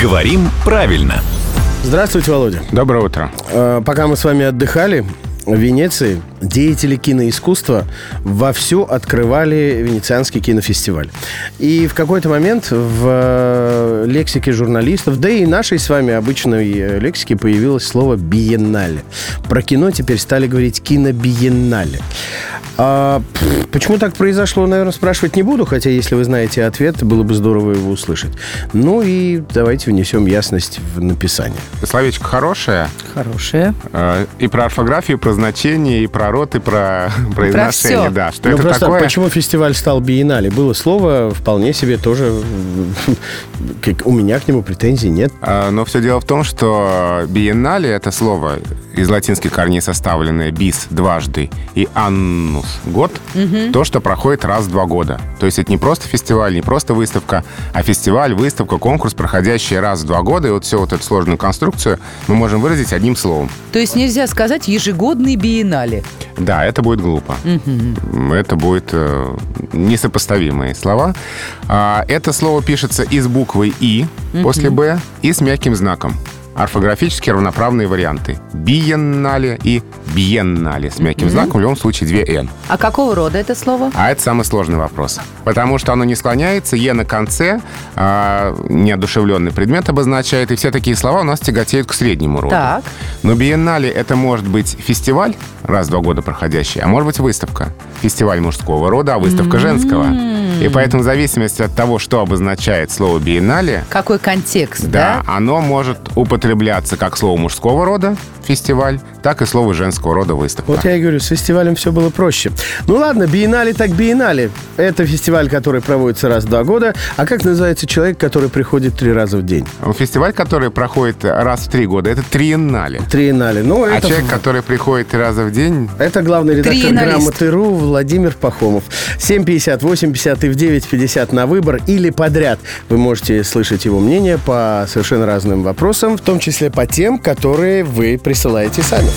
Говорим правильно. Здравствуйте, Володя. Доброе утро. Э, Пока мы с вами отдыхали в Венеции, деятели киноискусства вовсю открывали Венецианский кинофестиваль. И в какой-то момент в э, лексике журналистов, да и нашей с вами обычной э, лексике появилось слово «биеннале». Про кино теперь стали говорить «кинобиеннале». А, почему так произошло, наверное, спрашивать не буду, хотя если вы знаете ответ, было бы здорово его услышать. Ну и давайте внесем ясность в написание. Словечко хорошее. Хорошее. э, И про орфографию, и про значение, и про рот, и про произношение. всё. Да, что Ну, это просто такое? почему фестиваль стал биеннале? Было слово вполне себе тоже... У меня к нему претензий нет. А, Но все дело в том, что биеннале — это слово из латинских корней составленное «бис» — дважды и «аннус» — год, то, что проходит раз в два года. То есть это не просто фестиваль, не просто выставка, а фестиваль, выставка, конкурс, проходящий раз в два года. И вот всю вот эту сложную конструкцию мы можем выразить одним словом. То есть нельзя сказать ежегодный биеннале. Да, это будет глупо. Это будет э, несопоставимые слова. А, это слово пишется и с буквой «и» после «б», и с мягким знаком. Орфографически равноправные варианты. Биеннале и биеннале. С мягким знаком в любом случае две «н». А какого рода это слово? А это самый сложный вопрос. Потому что оно не склоняется, «е» на конце, а, неодушевленный предмет обозначает, и все такие слова у нас тяготеют к среднему роду. Так. Но биеннале это может быть фестиваль, раз в два года проходящий, а может быть выставка. Фестиваль мужского рода, а выставка женского. И поэтому в зависимости от того, что обозначает слово биеннале, Какой контекст, да, да? оно может употребляться как слово мужского рода фестиваль, так и слово женского рода выставка. Вот я и говорю, с фестивалем все было проще. Ну ладно, биеннале так биеннале. Это фестиваль, который проводится раз в два года. А как называется человек, который приходит три раза в день? Фестиваль, который проходит раз в три года, это триеннале. Триеннале. Ну, А это, человек, который приходит три раза в день, это главный редактор. «Грамоты.ру» Владимир Пахомов. 7.50, 8.50 и в 9.50 на выбор или подряд. Вы можете слышать его мнение по совершенно разным вопросам, в том числе по тем, которые вы присылаете сами.